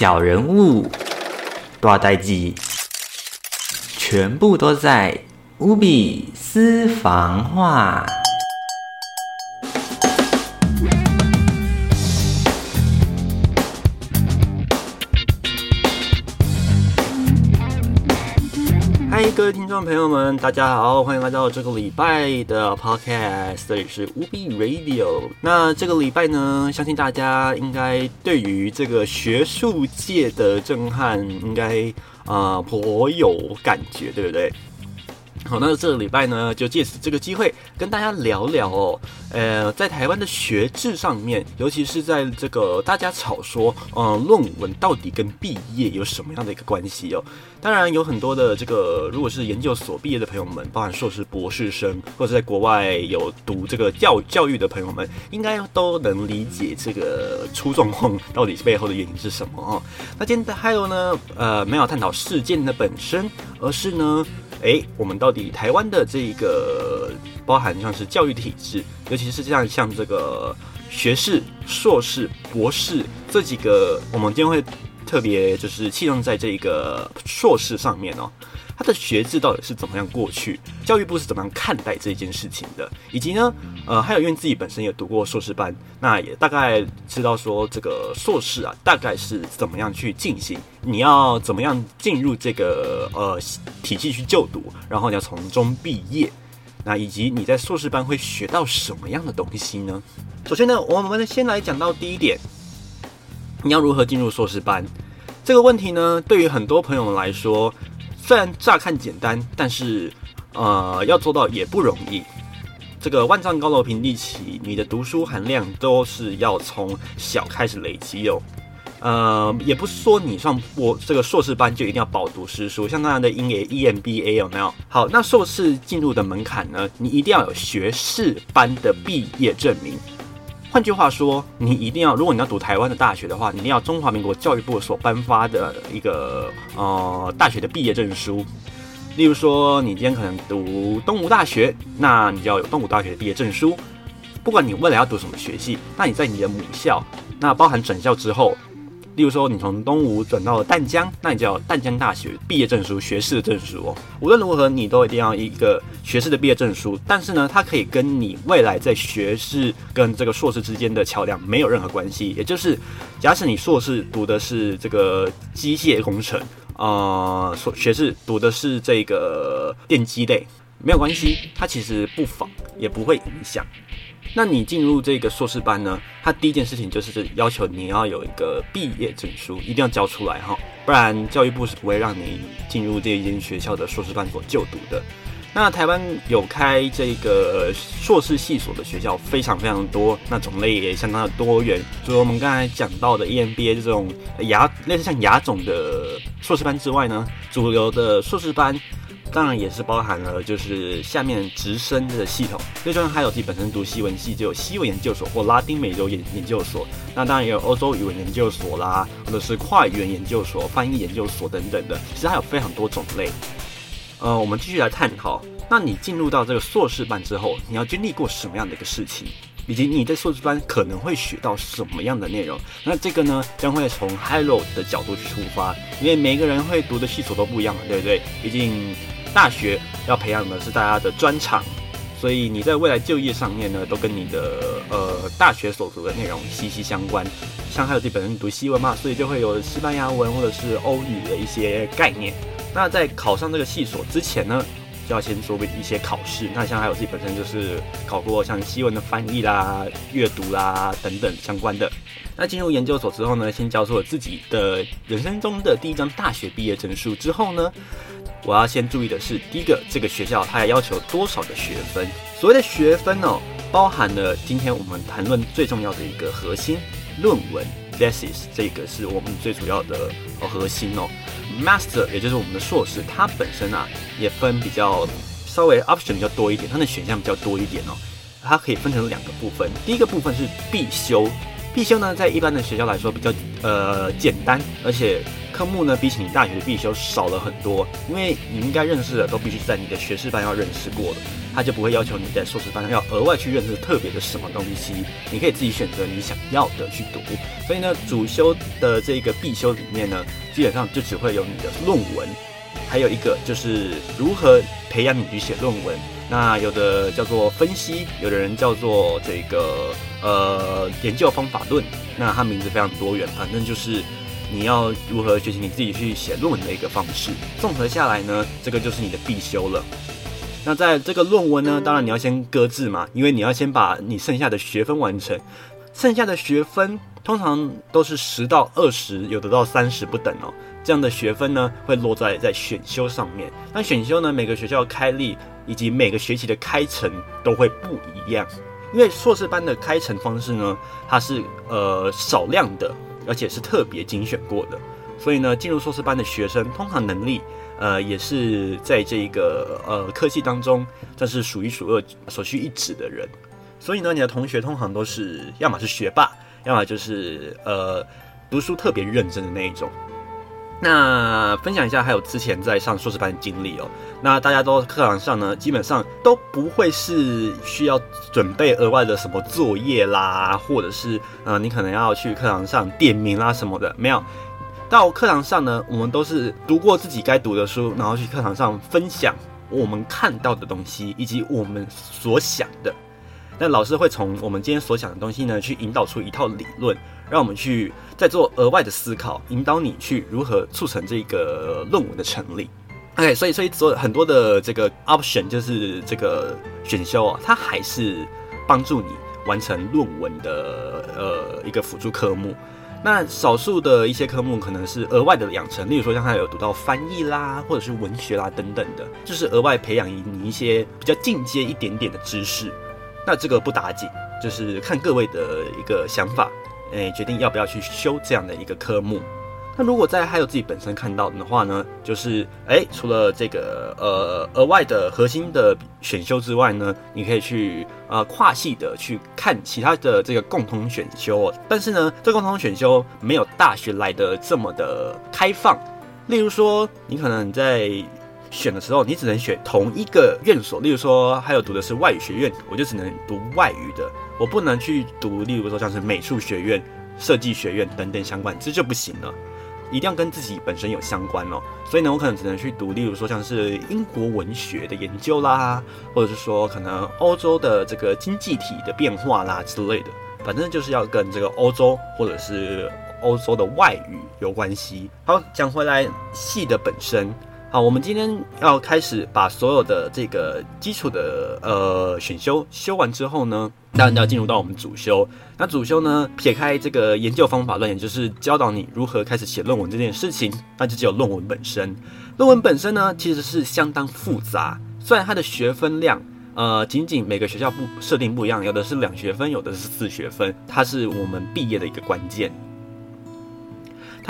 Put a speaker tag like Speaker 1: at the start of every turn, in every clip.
Speaker 1: 小人物、大代际，全部都在乌比私房话。各位听众朋友们，大家好，欢迎来到这个礼拜的 Podcast，这里是无比 Radio。那这个礼拜呢，相信大家应该对于这个学术界的震撼，应该啊颇有感觉，对不对？好，那这个礼拜呢，就借此这个机会跟大家聊聊哦。呃，在台湾的学制上面，尤其是在这个大家吵说，嗯，论文到底跟毕业有什么样的一个关系哦？当然，有很多的这个，如果是研究所毕业的朋友们，包含硕士、博士生，或者在国外有读这个教教育的朋友们，应该都能理解这个出状况到底背后的原因是什么哦。那今天的还有呢，呃，没有探讨事件的本身，而是呢。哎，我们到底台湾的这一个包含像是教育体制，尤其是像像这个学士、硕士、博士这几个，我们今天会特别就是器重在这一个硕士上面哦。他的学制到底是怎么样过去？教育部是怎么样看待这件事情的？以及呢，呃，还有因为自己本身也读过硕士班，那也大概知道说这个硕士啊，大概是怎么样去进行？你要怎么样进入这个呃体系去就读？然后你要从中毕业？那以及你在硕士班会学到什么样的东西呢？首先呢，我们先来讲到第一点，你要如何进入硕士班这个问题呢？对于很多朋友们来说。虽然乍看简单，但是，呃，要做到也不容易。这个万丈高楼平地起，你的读书含量都是要从小开始累积哦。呃，也不是说你上我这个硕士班就一定要饱读诗书，像那样的英 A EMBA 有没有？好，那硕士进入的门槛呢？你一定要有学士班的毕业证明。换句话说，你一定要，如果你要读台湾的大学的话，你一定要中华民国教育部所颁发的一个呃大学的毕业证书。例如说，你今天可能读东吴大学，那你就要有东吴大学的毕业证书。不管你未来要读什么学系，那你在你的母校，那包含转校之后。例如说，你从东吴转到了淡江，那你就要淡江大学毕业证书、学士的证书哦。无论如何，你都一定要一个学士的毕业证书。但是呢，它可以跟你未来在学士跟这个硕士之间的桥梁没有任何关系。也就是，假使你硕士读的是这个机械工程，呃，硕学士读的是这个电机类，没有关系，它其实不妨也不会影响。那你进入这个硕士班呢？他第一件事情就是要求你要有一个毕业证书，一定要交出来哈，不然教育部是不会让你进入这一间学校的硕士班所就读的。那台湾有开这个硕士系所的学校非常非常多，那种类也相当的多元。除了我们刚才讲到的 EMBA 这种牙类似像牙种的硕士班之外呢，主流的硕士班。当然也是包含了，就是下面直升的系统。最重要还有自己本身读西文系，就有西文研究所或拉丁美洲研研究所。那当然也有欧洲语文研究所啦，或者是跨语言研究所、翻译研究所等等的。其实还有非常多种类。呃，我们继续来探讨。那你进入到这个硕士班之后，你要经历过什么样的一个事情，以及你在硕士班可能会学到什么样的内容？那这个呢，将会从 high road 的角度去出发，因为每个人会读的系所都不一样嘛，对不对？毕竟。大学要培养的是大家的专长，所以你在未来就业上面呢，都跟你的呃大学所读的内容息息相关。像还有自己本身读西文嘛，所以就会有西班牙文或者是欧语的一些概念。那在考上这个系所之前呢，就要先做一些考试。那像还有自己本身就是考过像西文的翻译啦、阅读啦等等相关的。那进入研究所之后呢，先交出了自己的人生中的第一张大学毕业证书之后呢。我要先注意的是，第一个，这个学校它要要求多少的学分？所谓的学分哦，包含了今天我们谈论最重要的一个核心论文 thesis，这个是我们最主要的核心哦。Master 也就是我们的硕士，它本身啊也分比较稍微 option 比较多一点，它的选项比较多一点哦。它可以分成两个部分，第一个部分是必修必修呢，在一般的学校来说比较呃简单，而且科目呢比起你大学的必修少了很多，因为你应该认识的都必须在你的学士班要认识过的，他就不会要求你在硕士班要额外去认识特别的什么东西，你可以自己选择你想要的去读。所以呢，主修的这个必修里面呢，基本上就只会有你的论文，还有一个就是如何培养你去写论文。那有的叫做分析，有的人叫做这个呃研究方法论，那它名字非常多元，反正就是你要如何学习你自己去写论文的一个方式。综合下来呢，这个就是你的必修了。那在这个论文呢，当然你要先搁置嘛，因为你要先把你剩下的学分完成，剩下的学分通常都是十到二十，有的到三十不等哦。这样的学分呢，会落在在选修上面。那选修呢，每个学校开立以及每个学期的开成都会不一样。因为硕士班的开成方式呢，它是呃少量的，而且是特别精选过的。所以呢，进入硕士班的学生，通常能力呃也是在这个呃科技当中，算是数一数二、所需一指的人。所以呢，你的同学通常都是要么是学霸，要么就是呃读书特别认真的那一种。那分享一下，还有之前在上硕士班的经历哦。那大家都课堂上呢，基本上都不会是需要准备额外的什么作业啦，或者是呃，你可能要去课堂上点名啦什么的，没有。到课堂上呢，我们都是读过自己该读的书，然后去课堂上分享我们看到的东西以及我们所想的。那老师会从我们今天所想的东西呢，去引导出一套理论。让我们去再做额外的思考，引导你去如何促成这个论文的成立。OK，所以所以做很多的这个 option 就是这个选修啊，它还是帮助你完成论文的呃一个辅助科目。那少数的一些科目可能是额外的养成，例如说像他有读到翻译啦，或者是文学啦等等的，就是额外培养你一些比较进阶一点点的知识。那这个不打紧，就是看各位的一个想法。诶，决定要不要去修这样的一个科目。那如果在还有自己本身看到的话呢，就是诶，除了这个呃额外的核心的选修之外呢，你可以去呃跨系的去看其他的这个共同选修。但是呢，这共同选修没有大学来的这么的开放。例如说，你可能在选的时候，你只能选同一个院所。例如说，还有读的是外语学院，我就只能读外语的。我不能去读，例如说像是美术学院、设计学院等等相关，这就不行了。一定要跟自己本身有相关哦。所以呢，我可能只能去读，例如说像是英国文学的研究啦，或者是说可能欧洲的这个经济体的变化啦之类的。反正就是要跟这个欧洲或者是欧洲的外语有关系。好，讲回来，戏的本身。好，我们今天要开始把所有的这个基础的呃选修修完之后呢，当然要进入到我们主修。那主修呢，撇开这个研究方法论，也就是教导你如何开始写论文这件事情，那就只有论文本身。论文本身呢，其实是相当复杂，虽然它的学分量呃仅仅每个学校不设定不一样，有的是两学分，有的是四学分，它是我们毕业的一个关键。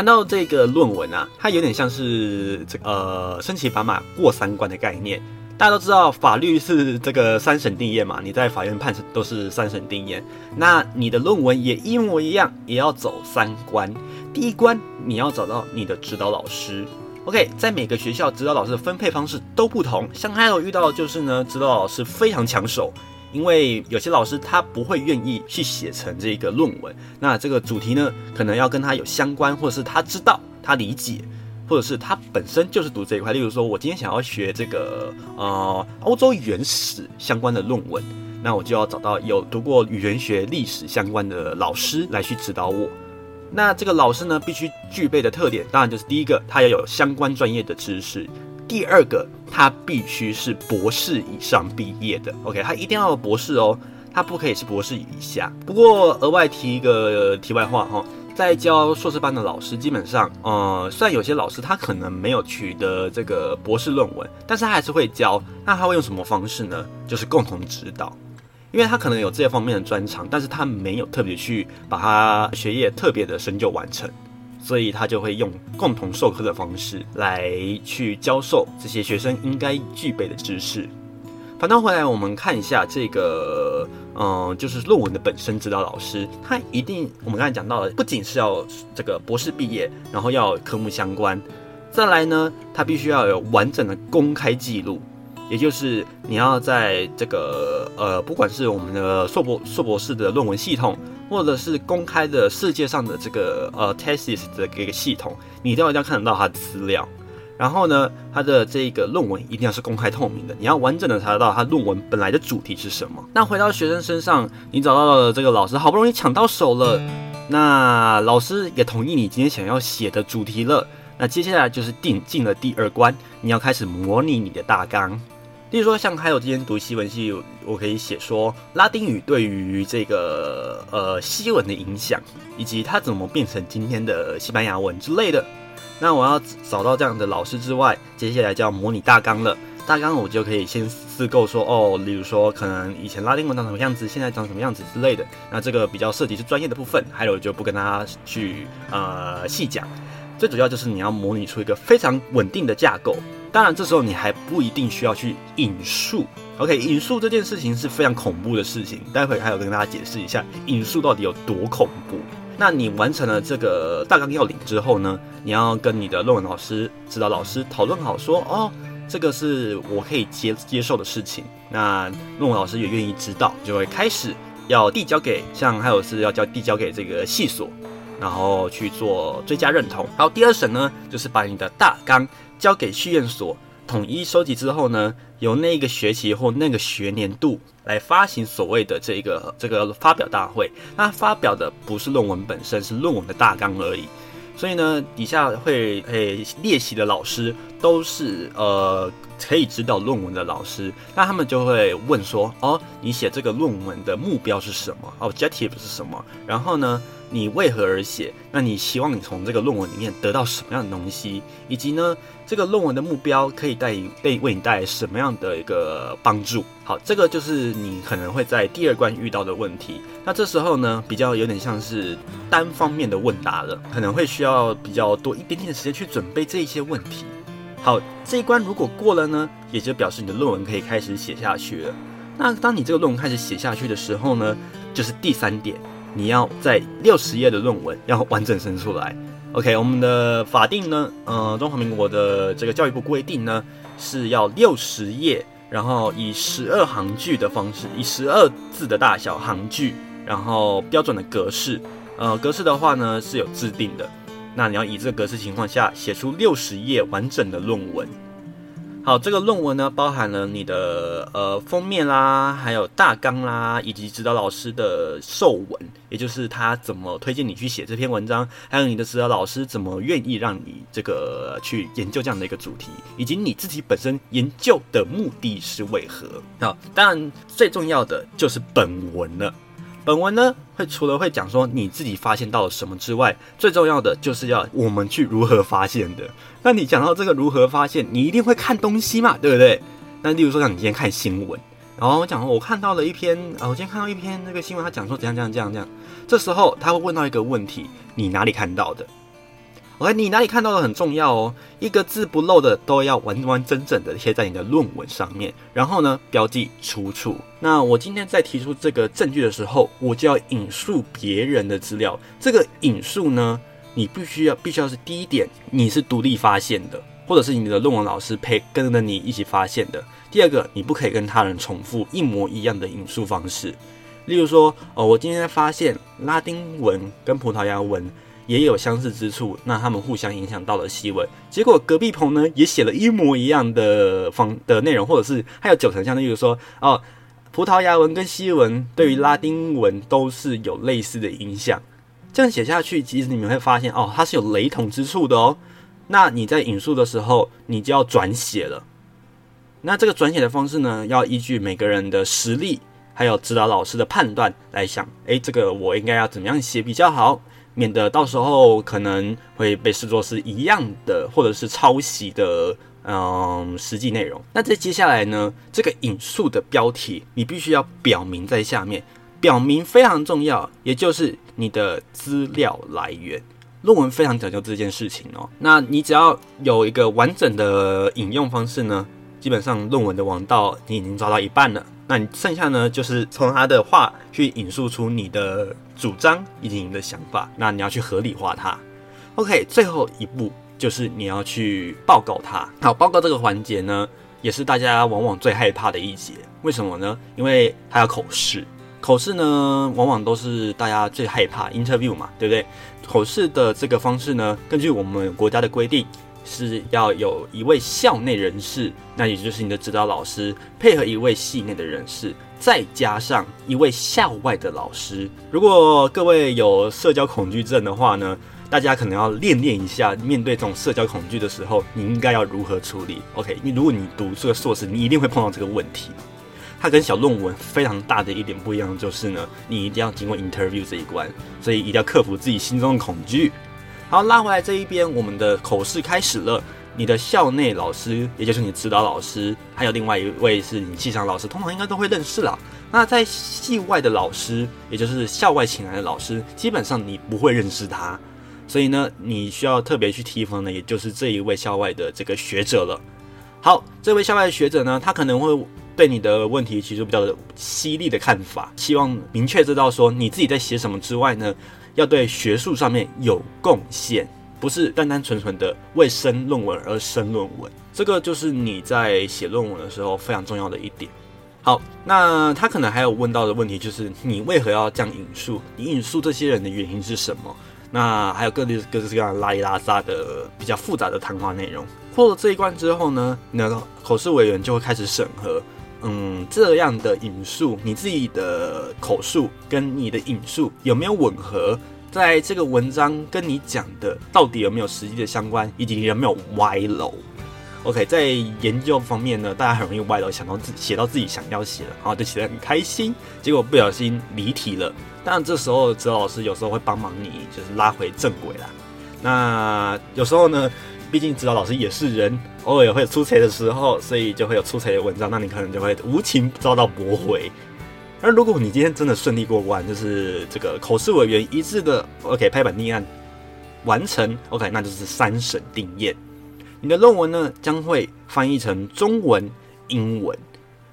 Speaker 1: 谈到这个论文啊，它有点像是这呃，申请法马过三关的概念。大家都知道，法律是这个三审定验嘛，你在法院判审都是三审定验。那你的论文也一模一样，也要走三关。第一关，你要找到你的指导老师。OK，在每个学校指导老师的分配方式都不同。像还有遇到的就是呢，指导老师非常抢手。因为有些老师他不会愿意去写成这个论文，那这个主题呢，可能要跟他有相关，或者是他知道、他理解，或者是他本身就是读这一块。例如说，我今天想要学这个呃欧洲原始相关的论文，那我就要找到有读过语言学历史相关的老师来去指导我。那这个老师呢，必须具备的特点，当然就是第一个，他要有相关专业的知识。第二个，他必须是博士以上毕业的，OK，他一定要博士哦，他不可以是博士以下。不过额外提一个题外话哈，在教硕士班的老师，基本上，呃，虽然有些老师他可能没有取得这个博士论文，但是他还是会教。那他会用什么方式呢？就是共同指导，因为他可能有这些方面的专长，但是他没有特别去把他学业特别的深究完成。所以他就会用共同授课的方式来去教授这些学生应该具备的知识。反倒回来，我们看一下这个，嗯，就是论文的本身指导老师，他一定我们刚才讲到了，不仅是要这个博士毕业，然后要科目相关，再来呢，他必须要有完整的公开记录，也就是你要在这个呃，不管是我们的硕博硕博士的论文系统，或者是公开的世界上的这个呃 thesis 的一个系统，你都要一定要看得到它的资料。然后呢，它的这个论文一定要是公开透明的，你要完整的查得到它论文本来的主题是什么。那回到学生身上，你找到了这个老师，好不容易抢到手了，那老师也同意你今天想要写的主题了。那接下来就是定进了第二关，你要开始模拟你的大纲。例如说，像还有今天读西文系，我可以写说拉丁语对于这个呃西文的影响，以及它怎么变成今天的西班牙文之类的。那我要找到这样的老师之外，接下来就要模拟大纲了。大纲我就可以先思构说，哦，例如说可能以前拉丁文长什么样子，现在长什么样子之类的。那这个比较涉及是专业的部分，还有就不跟大家去呃细讲。最主要就是你要模拟出一个非常稳定的架构。当然这时候你还不一定需要去引述。OK，引述这件事情是非常恐怖的事情，待会还有跟大家解释一下引述到底有多恐怖。那你完成了这个大纲要领之后呢？你要跟你的论文老师、指导老师讨论好，说哦，这个是我可以接接受的事情。那论文老师也愿意知道，就会开始要递交给，像还有是要交递交给这个系所，然后去做追加认同。然后第二审呢，就是把你的大纲交给学院所。统一收集之后呢，由那个学期或那个学年度来发行所谓的这个这个发表大会。那发表的不是论文本身，是论文的大纲而已。所以呢，底下会诶列席的老师都是呃可以指导论文的老师。那他们就会问说：哦，你写这个论文的目标是什么？Objective 是什么？然后呢？你为何而写？那你希望你从这个论文里面得到什么样的东西？以及呢，这个论文的目标可以带被为你带来什么样的一个帮助？好，这个就是你可能会在第二关遇到的问题。那这时候呢，比较有点像是单方面的问答了，可能会需要比较多一点点的时间去准备这一些问题。好，这一关如果过了呢，也就表示你的论文可以开始写下去了。那当你这个论文开始写下去的时候呢，就是第三点。你要在六十页的论文要完整生出来。OK，我们的法定呢，呃，中华民国的这个教育部规定呢，是要六十页，然后以十二行距的方式，以十二字的大小行距，然后标准的格式，呃，格式的话呢是有制定的。那你要以这个格式情况下写出六十页完整的论文。好，这个论文呢，包含了你的呃封面啦，还有大纲啦，以及指导老师的授文，也就是他怎么推荐你去写这篇文章，还有你的指导老师怎么愿意让你这个去研究这样的一个主题，以及你自己本身研究的目的是为何。好，当然最重要的就是本文了。本文呢，会除了会讲说你自己发现到了什么之外，最重要的就是要我们去如何发现的。那你讲到这个如何发现，你一定会看东西嘛，对不对？那例如说，像你今天看新闻，然后我讲我看到了一篇啊，我今天看到一篇那个新闻，他讲说怎样怎样怎样怎样，这时候他会问到一个问题：你哪里看到的？OK，你哪里看到的很重要哦，一个字不漏的都要完完整整的贴在你的论文上面，然后呢标记出处。那我今天在提出这个证据的时候，我就要引述别人的资料。这个引述呢，你必须要必须要是第一点，你是独立发现的，或者是你的论文老师陪跟着你一起发现的。第二个，你不可以跟他人重复一模一样的引述方式。例如说，哦，我今天发现拉丁文跟葡萄牙文。也有相似之处，那他们互相影响到了西文，结果隔壁棚呢也写了一模一样的方的内容，或者是还有九成像，例如说哦，葡萄牙文跟西文对于拉丁文都是有类似的影响，这样写下去，其实你们会发现哦，它是有雷同之处的哦。那你在引述的时候，你就要转写了。那这个转写的方式呢，要依据每个人的实力，还有指导老师的判断来想，诶，这个我应该要怎么样写比较好。免得到时候可能会被视作是一样的，或者是抄袭的，嗯，实际内容。那在接下来呢，这个引述的标题你必须要表明在下面，表明非常重要，也就是你的资料来源。论文非常讲究这件事情哦。那你只要有一个完整的引用方式呢，基本上论文的王道你已经抓到一半了。那你剩下呢，就是从他的话去引述出你的主张以及你的想法，那你要去合理化它。OK，最后一步就是你要去报告它。好，报告这个环节呢，也是大家往往最害怕的一节。为什么呢？因为它要口试，口试呢，往往都是大家最害怕 interview 嘛，对不对？口试的这个方式呢，根据我们国家的规定。是要有一位校内人士，那也就是你的指导老师，配合一位系内的人士，再加上一位校外的老师。如果各位有社交恐惧症的话呢，大家可能要练练一下，面对这种社交恐惧的时候，你应该要如何处理？OK，你如果你读这个硕士，你一定会碰到这个问题。它跟小论文非常大的一点不一样，就是呢，你一定要经过 interview 这一关，所以一定要克服自己心中的恐惧。好，拉回来这一边，我们的口试开始了。你的校内老师，也就是你指导老师，还有另外一位是你系上老师，通常应该都会认识啦。那在系外的老师，也就是校外请来的老师，基本上你不会认识他，所以呢，你需要特别去提防的，也就是这一位校外的这个学者了。好，这位校外的学者呢，他可能会对你的问题提出比较犀利的看法，希望明确知道说你自己在写什么之外呢。要对学术上面有贡献，不是单单纯纯的为生论文而生论文。这个就是你在写论文的时候非常重要的一点。好，那他可能还有问到的问题就是，你为何要这样引述？你引述这些人的原因是什么？那还有各类各式各样拉里拉撒的比较复杂的谈话内容。过了这一关之后呢，那个口试委员就会开始审核。嗯，这样的引述，你自己的口述跟你的引述有没有吻合？在这个文章跟你讲的到底有没有实际的相关，以及有没有歪楼？OK，在研究方面呢，大家很容易歪楼，想到自写到自己想要写的，然后就写得很开心，结果不小心离题了。当然，这时候哲老师有时候会帮忙你，就是拉回正轨啦。那有时候呢？毕竟指导老师也是人，偶尔也会出彩的时候，所以就会有出彩的文章，那你可能就会无情遭到驳回。而如果你今天真的顺利过关，就是这个口试委员一致的 OK 拍板立案完成 OK，那就是三审定验。你的论文呢将会翻译成中文、英文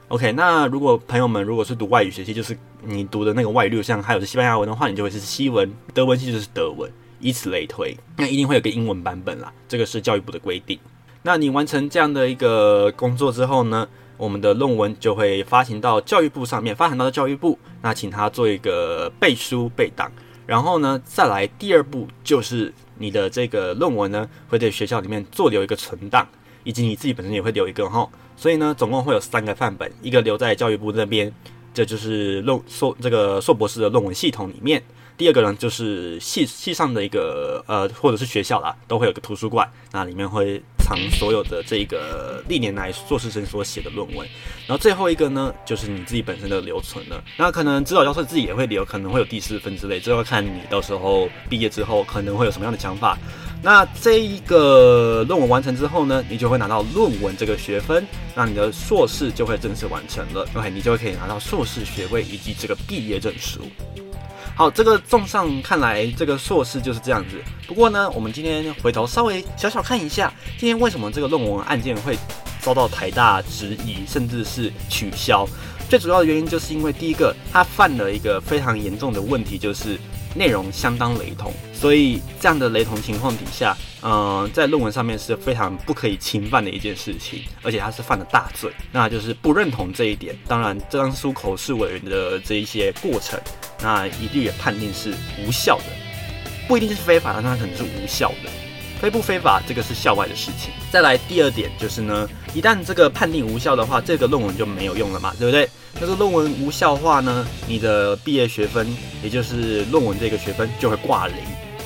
Speaker 1: OK。那如果朋友们如果是读外语学习，就是你读的那个外律，像还有是西班牙文的话，你就会是西文；德文系就是德文。以此类推，那一定会有个英文版本啦。这个是教育部的规定。那你完成这样的一个工作之后呢，我们的论文就会发行到教育部上面，发行到教育部，那请他做一个背书背档。然后呢，再来第二步就是你的这个论文呢，会在学校里面做留一个存档，以及你自己本身也会留一个哈。所以呢，总共会有三个范本，一个留在教育部那边，这就是论硕这个硕博士的论文系统里面。第二个呢，就是系系上的一个呃，或者是学校啦，都会有个图书馆，那里面会藏所有的这个历年来硕士生所写的论文。然后最后一个呢，就是你自己本身的留存了。那可能指导教授自己也会留，可能会有第四份之类，这要看你到时候毕业之后可能会有什么样的想法。那这一个论文完成之后呢，你就会拿到论文这个学分，那你的硕士就会正式完成了。OK，你就可以拿到硕士学位以及这个毕业证书。好，这个综上看来，这个硕士就是这样子。不过呢，我们今天回头稍微小小看一下，今天为什么这个论文案件会遭到台大质疑，甚至是取消？最主要的原因就是因为第一个，他犯了一个非常严重的问题，就是内容相当雷同。所以这样的雷同情况底下，嗯，在论文上面是非常不可以侵犯的一件事情，而且他是犯了大罪，那就是不认同这一点。当然，这张书口试委员的这一些过程，那一律也判定是无效的，不一定是非法，但它可能是无效的。非不非法，这个是校外的事情。再来第二点就是呢，一旦这个判定无效的话，这个论文就没有用了嘛，对不对？那个论文无效化呢，你的毕业学分，也就是论文这个学分就会挂零。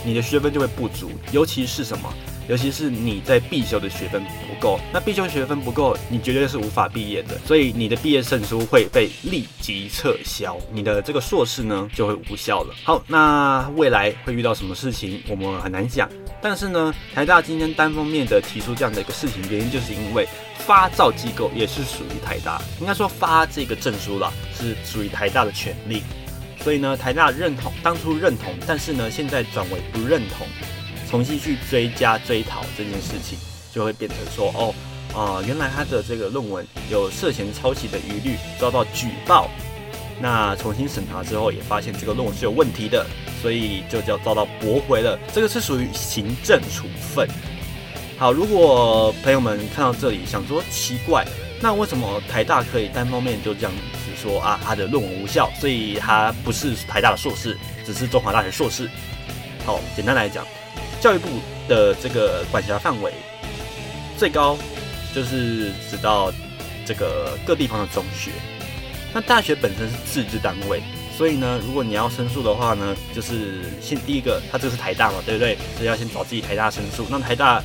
Speaker 1: 你的学分就会不足，尤其是什么？尤其是你在必修的学分不够，那必修学分不够，你绝对是无法毕业的，所以你的毕业证书会被立即撤销，你的这个硕士呢就会无效了。好，那未来会遇到什么事情，我们很难讲。但是呢，台大今天单方面的提出这样的一个事情，原因就是因为发照机构也是属于台大，应该说发这个证书了，是属于台大的权利。所以呢，台大认同当初认同，但是呢，现在转为不认同，重新去追加追讨这件事情，就会变成说，哦，啊，原来他的这个论文有涉嫌抄袭的疑虑，遭到举报。那重新审查之后，也发现这个论文是有问题的，所以就叫遭到驳回了。这个是属于行政处分。好，如果朋友们看到这里想说奇怪，那为什么台大可以单方面就这样子说啊？他的论文无效，所以他不是台大的硕士，只是中华大学硕士。好，简单来讲，教育部的这个管辖范围最高就是直到这个各地方的中学。那大学本身是自治单位，所以呢，如果你要申诉的话呢，就是先第一个，它这个是台大嘛，对不对？所以要先找自己台大申诉。那台大，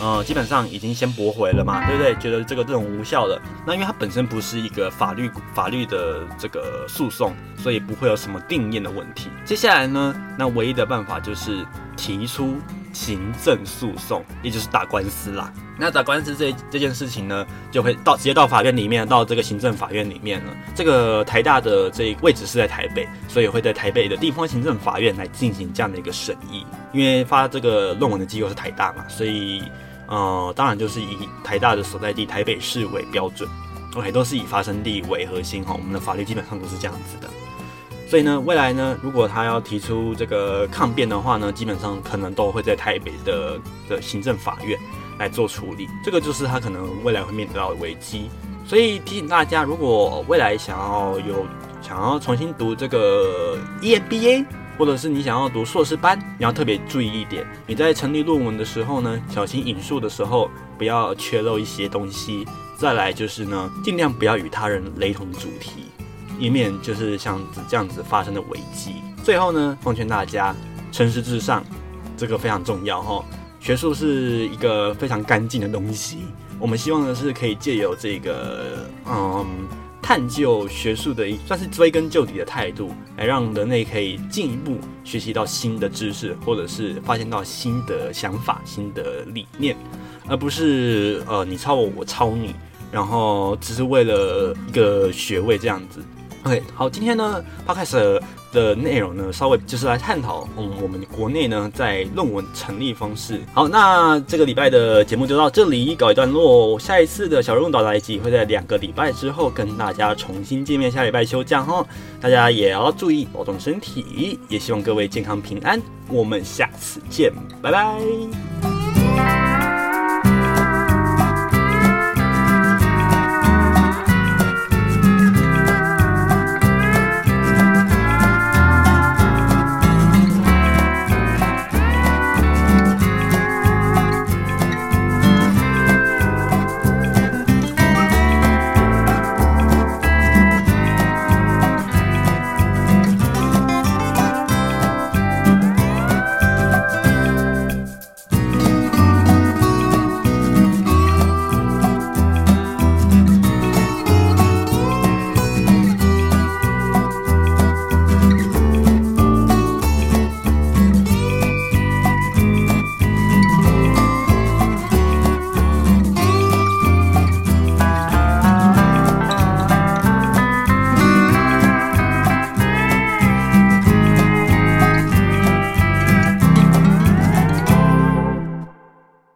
Speaker 1: 呃，基本上已经先驳回了嘛，对不对？觉得这个这种无效了。那因为它本身不是一个法律法律的这个诉讼，所以不会有什么定验的问题。接下来呢，那唯一的办法就是提出行政诉讼，也就是打官司啦。那打官司这这件事情呢，就会到直接到法院里面，到这个行政法院里面了。这个台大的这位置是在台北，所以会在台北的地方行政法院来进行这样的一个审议。因为发这个论文的机构是台大嘛，所以呃，当然就是以台大的所在地台北市为标准。OK，都是以发生地为核心哈。我们的法律基本上都是这样子的。所以呢，未来呢，如果他要提出这个抗辩的话呢，基本上可能都会在台北的的行政法院。来做处理，这个就是他可能未来会面对到的危机。所以提醒大家，如果未来想要有想要重新读这个 EMBA，或者是你想要读硕士班，你要特别注意一点，你在成立论文的时候呢，小心引述的时候不要缺漏一些东西。再来就是呢，尽量不要与他人雷同主题，以免就是像这样子发生的危机。最后呢，奉劝大家，诚实至上，这个非常重要哈。学术是一个非常干净的东西，我们希望的是可以借由这个嗯探究学术的算是追根究底的态度，来让人类可以进一步学习到新的知识，或者是发现到新的想法、新的理念，而不是呃你抄我，我抄你，然后只是为了一个学位这样子。OK，好，今天呢，Podcast。的内容呢，稍微就是来探讨，嗯，我们国内呢在论文成立方式。好，那这个礼拜的节目就到这里搞一段落。下一次的小人物导来集会在两个礼拜之后跟大家重新见面。下礼拜休假哈，大家也要注意保重身体，也希望各位健康平安。我们下次见，拜拜。